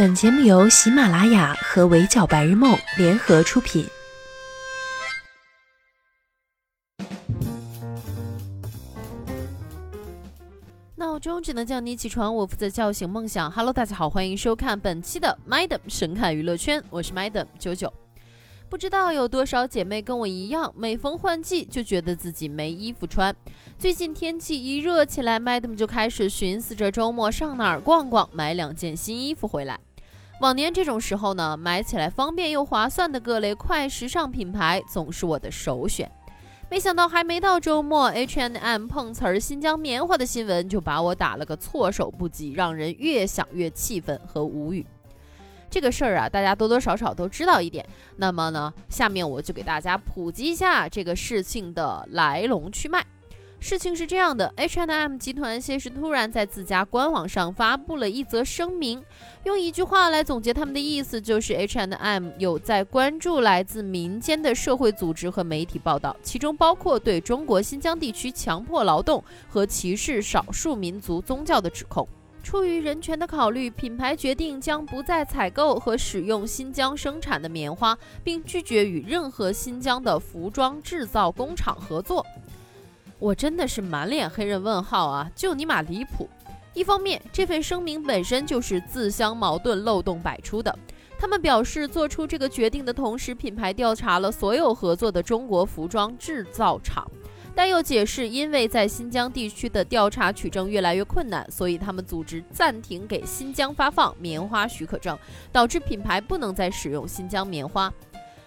本节目由喜马拉雅和围剿白日梦联合出品。闹钟只能叫你起床，我负责叫醒梦想。Hello，大家好，欢迎收看本期的 Madam 神侃娱乐圈，我是 Madam 九九。不知道有多少姐妹跟我一样，每逢换季就觉得自己没衣服穿。最近天气一热起来，Madam 就开始寻思着周末上哪儿逛逛，买两件新衣服回来。往年这种时候呢，买起来方便又划算的各类快时尚品牌总是我的首选。没想到还没到周末，H and M 碰瓷儿新疆棉花的新闻就把我打了个措手不及，让人越想越气愤和无语。这个事儿啊，大家多多少少都知道一点。那么呢，下面我就给大家普及一下这个事情的来龙去脉。事情是这样的，H&M 集团先是突然在自家官网上发布了一则声明，用一句话来总结他们的意思，就是 H&M 有在关注来自民间的社会组织和媒体报道，其中包括对中国新疆地区强迫劳动和歧视少数民族宗教的指控。出于人权的考虑，品牌决定将不再采购和使用新疆生产的棉花，并拒绝与任何新疆的服装制造工厂合作。我真的是满脸黑人问号啊！就你妈离谱！一方面，这份声明本身就是自相矛盾、漏洞百出的。他们表示，做出这个决定的同时，品牌调查了所有合作的中国服装制造厂。但又解释，因为在新疆地区的调查取证越来越困难，所以他们组织暂停给新疆发放棉花许可证，导致品牌不能再使用新疆棉花。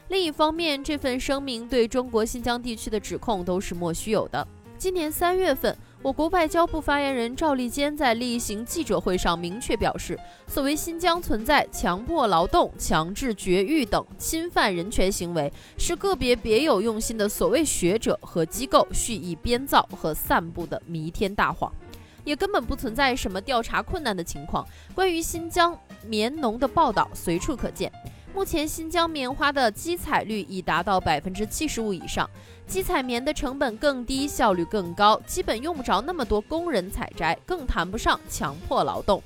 另一方面，这份声明对中国新疆地区的指控都是莫须有的。今年三月份。我国外交部发言人赵立坚在例行记者会上明确表示，所谓新疆存在强迫劳动、强制绝育等侵犯人权行为，是个别别有用心的所谓学者和机构蓄意编造和散布的弥天大谎，也根本不存在什么调查困难的情况。关于新疆棉农的报道随处可见。目前新疆棉花的机采率已达到百分之七十五以上，机采棉的成本更低，效率更高，基本用不着那么多工人采摘，更谈不上强迫劳动。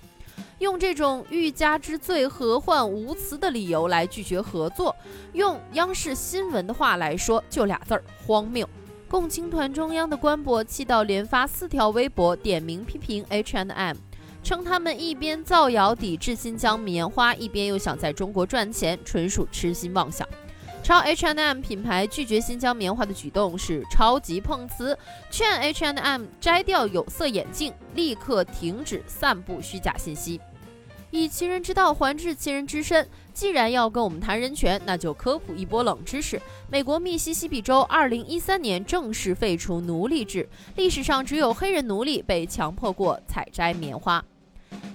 用这种欲加之罪，何患无辞的理由来拒绝合作，用央视新闻的话来说，就俩字儿：荒谬。共青团中央的官博气到连发四条微博，点名批评 H&M。称他们一边造谣抵制新疆棉花，一边又想在中国赚钱，纯属痴心妄想。超 H&M 品牌拒绝新疆棉花的举动是超级碰瓷，劝 H&M 摘掉有色眼镜，立刻停止散布虚假信息。以其人之道还治其人之身，既然要跟我们谈人权，那就科普一波冷知识：美国密西西比州2013年正式废除奴隶制，历史上只有黑人奴隶被强迫过采摘棉花。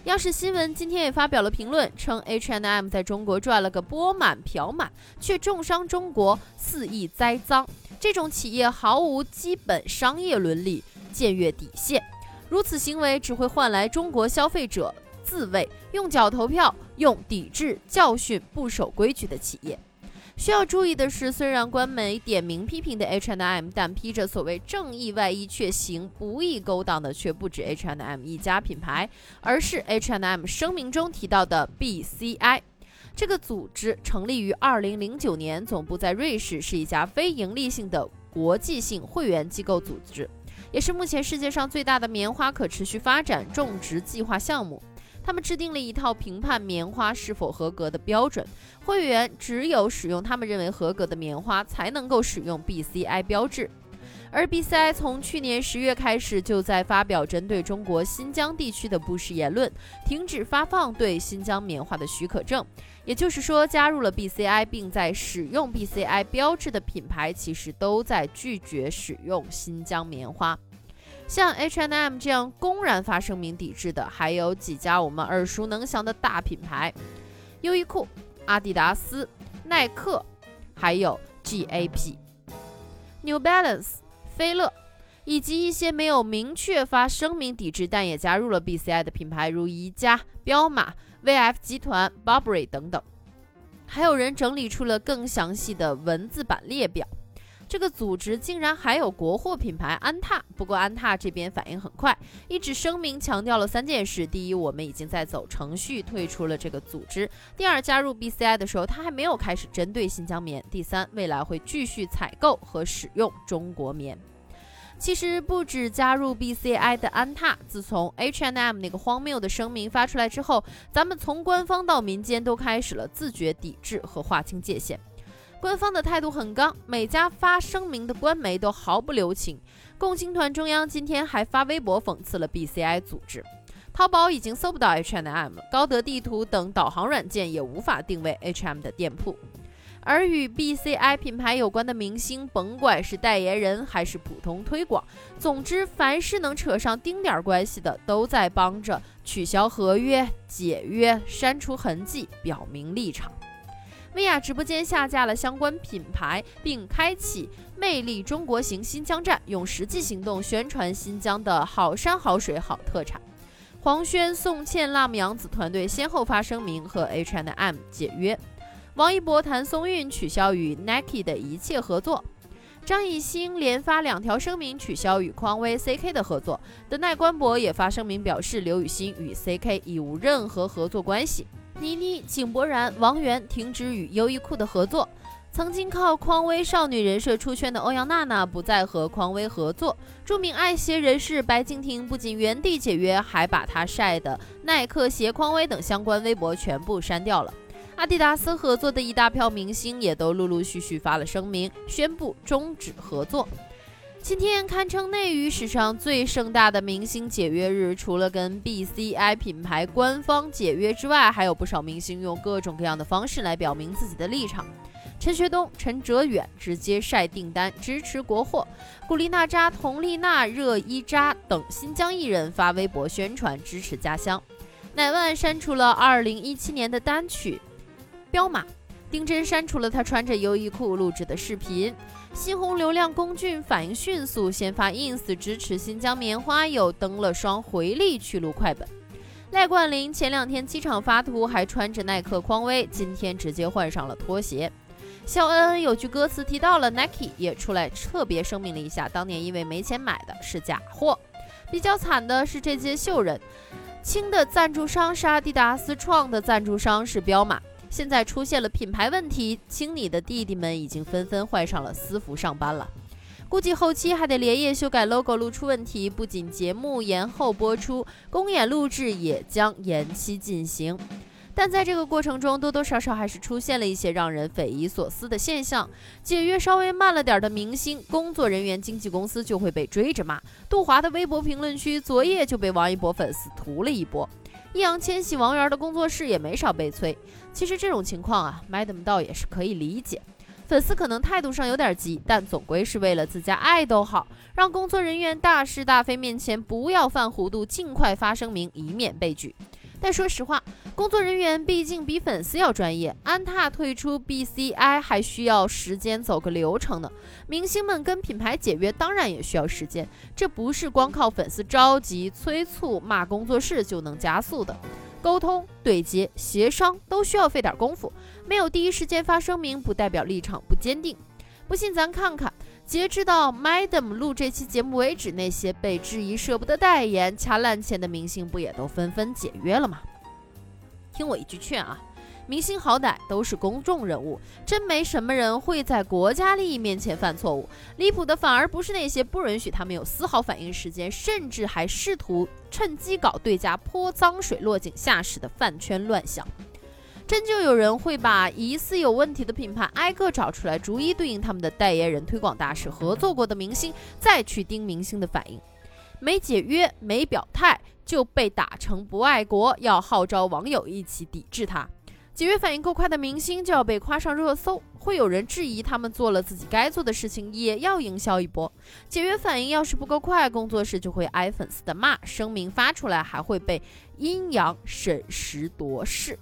央视新闻今天也发表了评论，称 H and M 在中国赚了个钵满瓢满，却重伤中国，肆意栽赃。这种企业毫无基本商业伦理，僭越底线。如此行为只会换来中国消费者自卫，用脚投票，用抵制教训不守规矩的企业。需要注意的是，虽然官媒点名批评的 H and M，但披着所谓正义外衣却行不义勾当的却不止 H and M 一家品牌，而是 H and M 声明中提到的 BCI 这个组织，成立于2009年，总部在瑞士，是一家非营利性的国际性会员机构组织，也是目前世界上最大的棉花可持续发展种植计划项目。他们制定了一套评判棉花是否合格的标准，会员只有使用他们认为合格的棉花，才能够使用 BCI 标志。而 BCI 从去年十月开始，就在发表针对中国新疆地区的不实言论，停止发放对新疆棉花的许可证。也就是说，加入了 BCI 并在使用 BCI 标志的品牌，其实都在拒绝使用新疆棉花。像 H&M 这样公然发声明抵制的，还有几家我们耳熟能详的大品牌：优衣库、阿迪达斯、耐克，还有 GAP、New Balance、菲乐，以及一些没有明确发声明抵制，但也加入了 BCI 的品牌，如宜家、彪马、VF 集团、Burberry 等等。还有人整理出了更详细的文字版列表。这个组织竟然还有国货品牌安踏。不过安踏这边反应很快，一纸声明强调了三件事：第一，我们已经在走程序退出了这个组织；第二，加入 BCI 的时候，他还没有开始针对新疆棉；第三，未来会继续采购和使用中国棉。其实不止加入 BCI 的安踏，自从 H&M 那个荒谬的声明发出来之后，咱们从官方到民间都开始了自觉抵制和划清界限。官方的态度很刚，每家发声明的官媒都毫不留情。共青团中央今天还发微博讽刺了 BCI 组织。淘宝已经搜不到 H&M 了，高德地图等导航软件也无法定位 H&M 的店铺。而与 BCI 品牌有关的明星，甭管是代言人还是普通推广，总之凡是能扯上丁点儿关系的，都在帮着取消合约、解约、删除痕迹，表明立场。薇娅直播间下架了相关品牌，并开启“魅力中国行新疆站”，用实际行动宣传新疆的好山好水好特产。黄轩、宋茜、辣目洋子团队先后发声明和 H&M 解约。王一博谈松韵取消与 Nike 的一切合作，张艺兴连发两条声明取消与匡威、CK 的合作。德奈官博也发声明表示，刘雨昕与 CK 已无任何合作关系。倪妮、井柏然、王源停止与优衣库的合作。曾经靠匡威少女人设出圈的欧阳娜娜不再和匡威合作。著名爱鞋人士白敬亭不仅原地解约，还把他晒的耐克鞋、匡威等相关微博全部删掉了。阿迪达斯合作的一大票明星也都陆陆续续发了声明，宣布终止合作。今天堪称内娱史上最盛大的明星解约日，除了跟 BCI 品牌官方解约之外，还有不少明星用各种各样的方式来表明自己的立场。陈学冬、陈哲远直接晒订单支持国货，古力娜扎、佟丽娜、热依扎等新疆艺人发微博宣传支持家乡。乃万删除了2017年的单曲。彪马，丁真删除了他穿着优衣库录制的视频。新红流量龚俊反应迅速，先发 ins 支持新疆棉花，又登了双回力去录快本。赖冠霖前两天机场发图还穿着耐克匡威，今天直接换上了拖鞋。肖恩恩有句歌词提到了 Nike，也出来特别声明了一下，当年因为没钱买的是假货。比较惨的是这届秀人，轻的赞助商是阿迪达斯，创的赞助商是彪马。现在出现了品牌问题，青你的弟弟们已经纷纷换上了私服上班了，估计后期还得连夜修改 logo，露出问题。不仅节目延后播出，公演录制也将延期进行。但在这个过程中，多多少少还是出现了一些让人匪夷所思的现象。解约稍微慢了点的明星、工作人员、经纪公司就会被追着骂。杜华的微博评论区昨夜就被王一博粉丝屠了一波。易烊千玺、王源的工作室也没少被催。其实这种情况啊，Madam 倒也是可以理解。粉丝可能态度上有点急，但总归是为了自家爱豆好，让工作人员大是大非面前不要犯糊涂，尽快发声明，以免被拒。但说实话，工作人员毕竟比粉丝要专业。安踏退出 BCI 还需要时间走个流程呢。明星们跟品牌解约当然也需要时间，这不是光靠粉丝着急催促骂工作室就能加速的。沟通、对接、协商都需要费点功夫。没有第一时间发声明，不代表立场不坚定。不信咱看看。截止到 Madam 录这期节目为止，那些被质疑舍不得代言、掐烂钱的明星，不也都纷纷解约了吗？听我一句劝啊，明星好歹都是公众人物，真没什么人会在国家利益面前犯错误。离谱的反而不是那些不允许他们有丝毫反应时间，甚至还试图趁机搞对家泼脏水、落井下石的饭圈乱象。真就有人会把疑似有问题的品牌挨个找出来，逐一对应他们的代言人、推广大使、合作过的明星，再去盯明星的反应。没解约、没表态就被打成不爱国，要号召网友一起抵制他。解约反应够快的明星就要被夸上热搜，会有人质疑他们做了自己该做的事情，也要营销一波。解约反应要是不够快，工作室就会挨粉丝的骂，声明发出来还会被阴阳审时度势。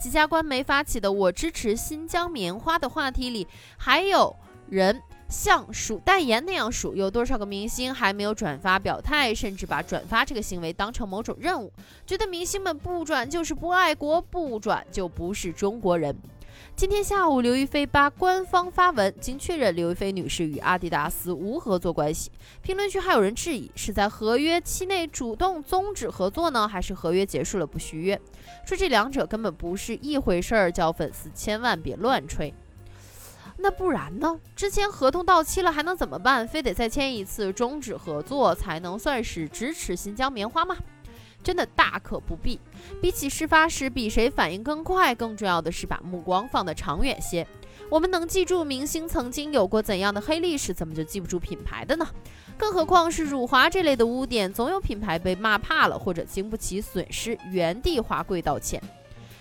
几家官媒发起的“我支持新疆棉花”的话题里，还有人像数代言那样数，有多少个明星还没有转发表态，甚至把转发这个行为当成某种任务，觉得明星们不转就是不爱国，不转就不是中国人。今天下午，刘亦菲吧官方发文，经确认，刘亦菲女士与阿迪达斯无合作关系。评论区还有人质疑，是在合约期内主动终止合作呢，还是合约结束了不续约？说这两者根本不是一回事儿，叫粉丝千万别乱吹。那不然呢？之前合同到期了还能怎么办？非得再签一次终止合作才能算是支持新疆棉花吗？真的大可不必。比起事发时比谁反应更快，更重要的是把目光放得长远些。我们能记住明星曾经有过怎样的黑历史，怎么就记不住品牌的呢？更何况是辱华这类的污点，总有品牌被骂怕了，或者经不起损失，原地滑跪道歉。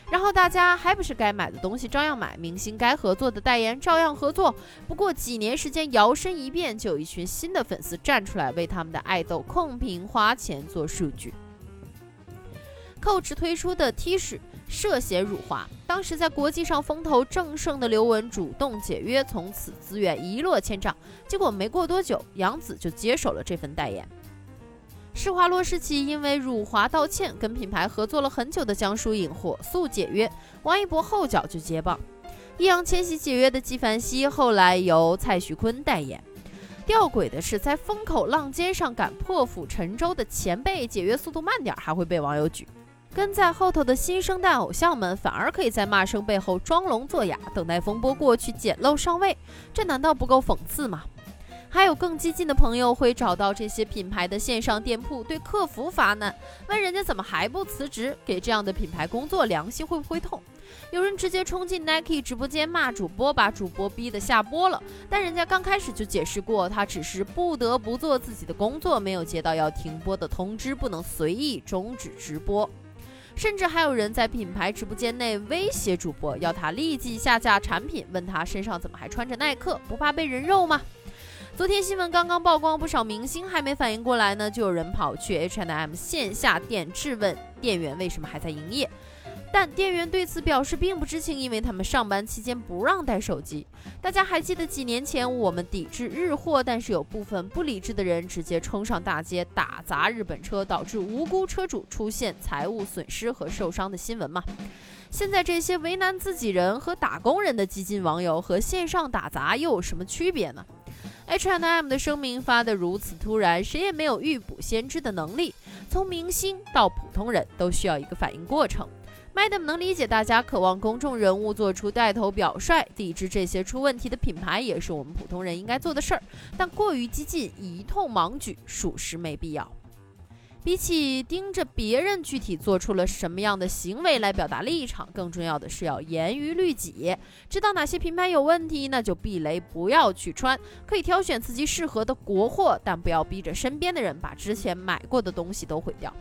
然后大家还不是该买的东西照样买，明星该合作的代言照样合作。不过几年时间摇身一变，就有一群新的粉丝站出来为他们的爱豆控评，花钱做数据。Coach 推出的 T 恤涉嫌辱华，当时在国际上风头正盛的刘雯主动解约，从此资源一落千丈。结果没过多久，杨紫就接手了这份代言。施华洛世奇因为辱华道歉，跟品牌合作了很久的江疏影火速解约，王一博后脚就接棒。易烊千玺解约的纪梵希后来由蔡徐坤代言。吊诡的是，在风口浪尖上敢破釜沉舟的前辈解约速度慢点，还会被网友举。跟在后头的新生代偶像们，反而可以在骂声背后装聋作哑，等待风波过去捡漏上位，这难道不够讽刺吗？还有更激进的朋友会找到这些品牌的线上店铺，对客服发难，问人家怎么还不辞职？给这样的品牌工作，良心会不会痛？有人直接冲进 Nike 直播间骂主播，把主播逼得下播了，但人家刚开始就解释过，他只是不得不做自己的工作，没有接到要停播的通知，不能随意终止直播。甚至还有人在品牌直播间内威胁主播，要他立即下架产品，问他身上怎么还穿着耐克，不怕被人肉吗？昨天新闻刚刚曝光，不少明星还没反应过来呢，就有人跑去 H&M 线下店质问店员为什么还在营业。但店员对此表示并不知情，因为他们上班期间不让带手机。大家还记得几年前我们抵制日货，但是有部分不理智的人直接冲上大街打砸日本车，导致无辜车主出现财务损失和受伤的新闻吗？现在这些为难自己人和打工人的激进网友和线上打砸又有什么区别呢？H&M 的声明发得如此突然，谁也没有预卜先知的能力。从明星到普通人都需要一个反应过程。Madam 能理解大家渴望公众人物做出带头表率，抵制这些出问题的品牌，也是我们普通人应该做的事儿。但过于激进，一通盲举，属实没必要。比起盯着别人具体做出了什么样的行为来表达立场，更重要的是要严于律己，知道哪些品牌有问题，那就避雷，不要去穿。可以挑选自己适合的国货，但不要逼着身边的人把之前买过的东西都毁掉。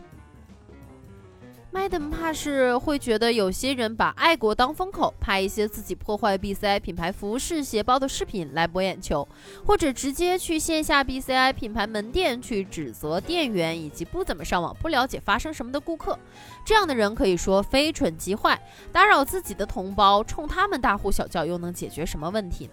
Madam 怕是会觉得有些人把爱国当风口，拍一些自己破坏 BCI 品牌服饰鞋包的视频来博眼球，或者直接去线下 BCI 品牌门店去指责店员以及不怎么上网、不了解发生什么的顾客。这样的人可以说非蠢即坏，打扰自己的同胞，冲他们大呼小叫又能解决什么问题呢？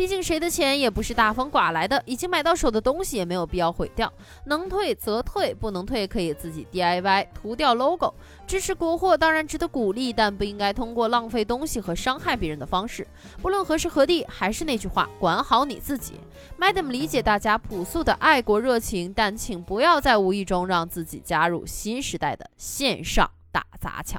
毕竟谁的钱也不是大风刮来的，已经买到手的东西也没有必要毁掉，能退则退，不能退可以自己 DIY 涂掉 logo。支持国货当然值得鼓励，但不应该通过浪费东西和伤害别人的方式。不论何时何地，还是那句话，管好你自己。Madam 理解大家朴素的爱国热情，但请不要在无意中让自己加入新时代的线上打砸抢。